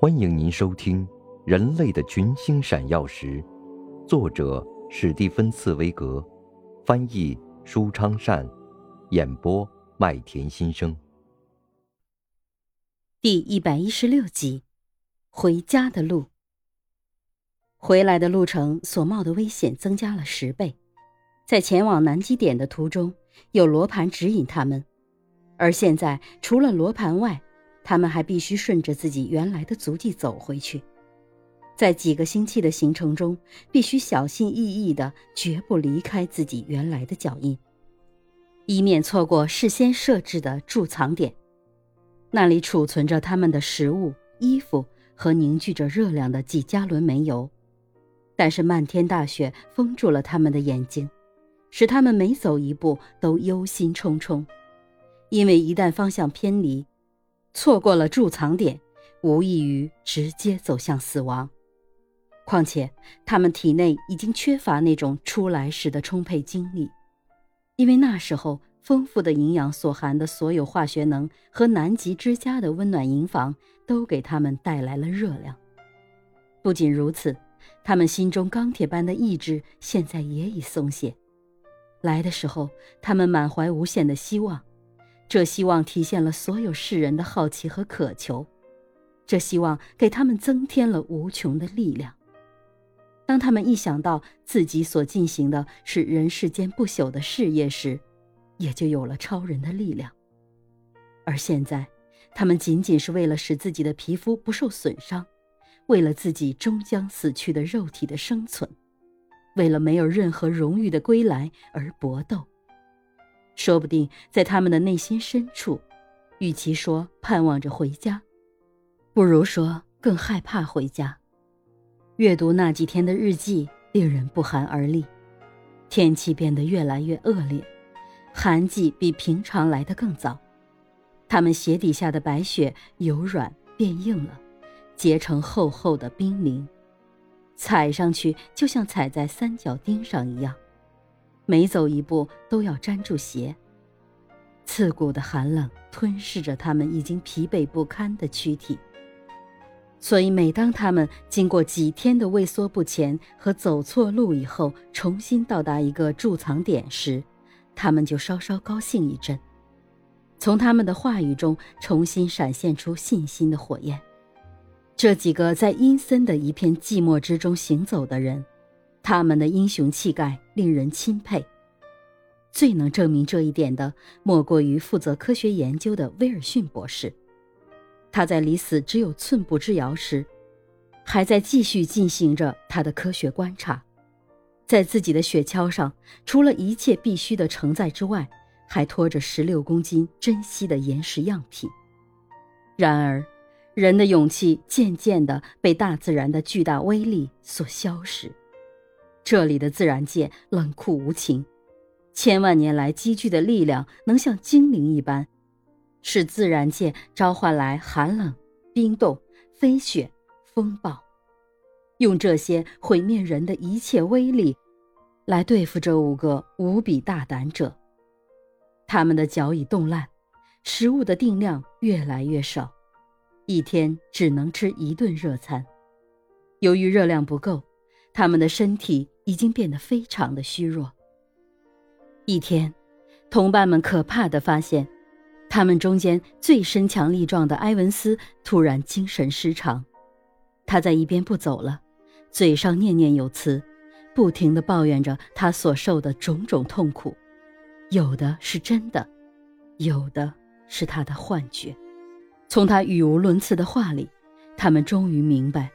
欢迎您收听《人类的群星闪耀时》，作者史蒂芬·茨威格，翻译舒昌善，演播麦田心声。第一百一十六集，回家的路。回来的路程所冒的危险增加了十倍，在前往南极点的途中，有罗盘指引他们，而现在除了罗盘外，他们还必须顺着自己原来的足迹走回去，在几个星期的行程中，必须小心翼翼的，绝不离开自己原来的脚印，以免错过事先设置的贮藏点。那里储存着他们的食物、衣服和凝聚着热量的几加仑煤油。但是漫天大雪封住了他们的眼睛，使他们每走一步都忧心忡忡，因为一旦方向偏离。错过了贮藏点，无异于直接走向死亡。况且，他们体内已经缺乏那种出来时的充沛精力，因为那时候丰富的营养所含的所有化学能和南极之家的温暖营房都给他们带来了热量。不仅如此，他们心中钢铁般的意志现在也已松懈。来的时候，他们满怀无限的希望。这希望体现了所有世人的好奇和渴求，这希望给他们增添了无穷的力量。当他们一想到自己所进行的是人世间不朽的事业时，也就有了超人的力量。而现在，他们仅仅是为了使自己的皮肤不受损伤，为了自己终将死去的肉体的生存，为了没有任何荣誉的归来而搏斗。说不定在他们的内心深处，与其说盼望着回家，不如说更害怕回家。阅读那几天的日记，令人不寒而栗。天气变得越来越恶劣，寒季比平常来得更早。他们鞋底下的白雪由软变硬了，结成厚厚的冰凌，踩上去就像踩在三角钉上一样。每走一步都要粘住鞋，刺骨的寒冷吞噬着他们已经疲惫不堪的躯体。所以，每当他们经过几天的畏缩不前和走错路以后，重新到达一个贮藏点时，他们就稍稍高兴一阵。从他们的话语中重新闪现出信心的火焰。这几个在阴森的一片寂寞之中行走的人。他们的英雄气概令人钦佩。最能证明这一点的，莫过于负责科学研究的威尔逊博士。他在离死只有寸步之遥时，还在继续进行着他的科学观察。在自己的雪橇上，除了一切必须的承载之外，还拖着十六公斤珍稀的岩石样品。然而，人的勇气渐渐地被大自然的巨大威力所消蚀。这里的自然界冷酷无情，千万年来积聚的力量能像精灵一般，使自然界召唤来寒冷、冰冻、飞雪、风暴，用这些毁灭人的一切威力，来对付这五个无比大胆者。他们的脚已冻烂，食物的定量越来越少，一天只能吃一顿热餐。由于热量不够，他们的身体。已经变得非常的虚弱。一天，同伴们可怕的发现，他们中间最身强力壮的埃文斯突然精神失常。他在一边不走了，嘴上念念有词，不停的抱怨着他所受的种种痛苦，有的是真的，有的是他的幻觉。从他语无伦次的话里，他们终于明白，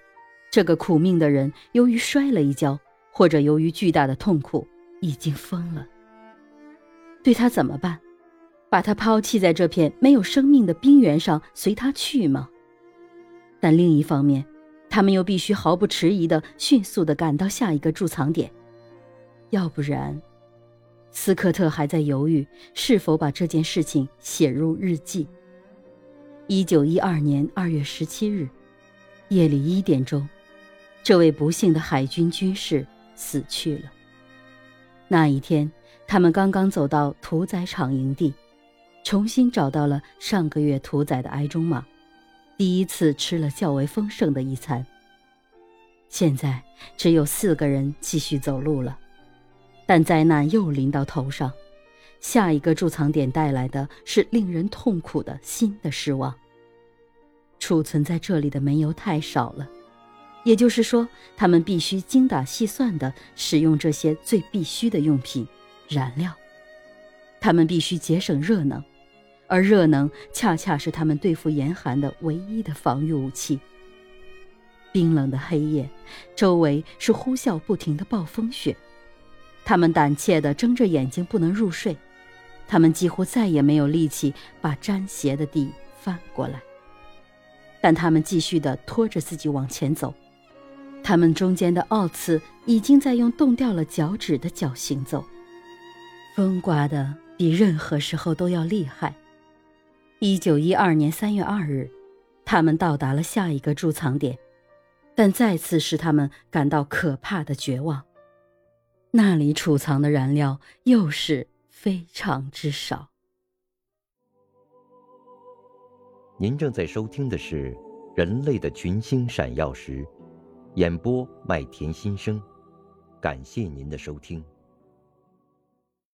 这个苦命的人由于摔了一跤。或者由于巨大的痛苦，已经疯了。对他怎么办？把他抛弃在这片没有生命的冰原上，随他去吗？但另一方面，他们又必须毫不迟疑的、迅速的赶到下一个贮藏点，要不然，斯科特还在犹豫是否把这件事情写入日记。一九一二年二月十七日，夜里一点钟，这位不幸的海军军士。死去了。那一天，他们刚刚走到屠宰场营地，重新找到了上个月屠宰的埃中马，第一次吃了较为丰盛的一餐。现在只有四个人继续走路了，但灾难又临到头上，下一个贮藏点带来的是令人痛苦的新的失望。储存在这里的煤油太少了，也就是说，他们必须精打细算地使用这些最必需的用品——燃料。他们必须节省热能，而热能恰恰是他们对付严寒的唯一的防御武器。冰冷的黑夜，周围是呼啸不停的暴风雪，他们胆怯地睁着眼睛不能入睡，他们几乎再也没有力气把沾鞋的地翻过来。但他们继续地拖着自己往前走，他们中间的奥茨已经在用冻掉了脚趾的脚行走。风刮得比任何时候都要厉害。一九一二年三月二日，他们到达了下一个贮藏点，但再次使他们感到可怕的绝望。那里储藏的燃料又是非常之少。您正在收听的是《人类的群星闪耀时》，演播麦田心声，感谢您的收听。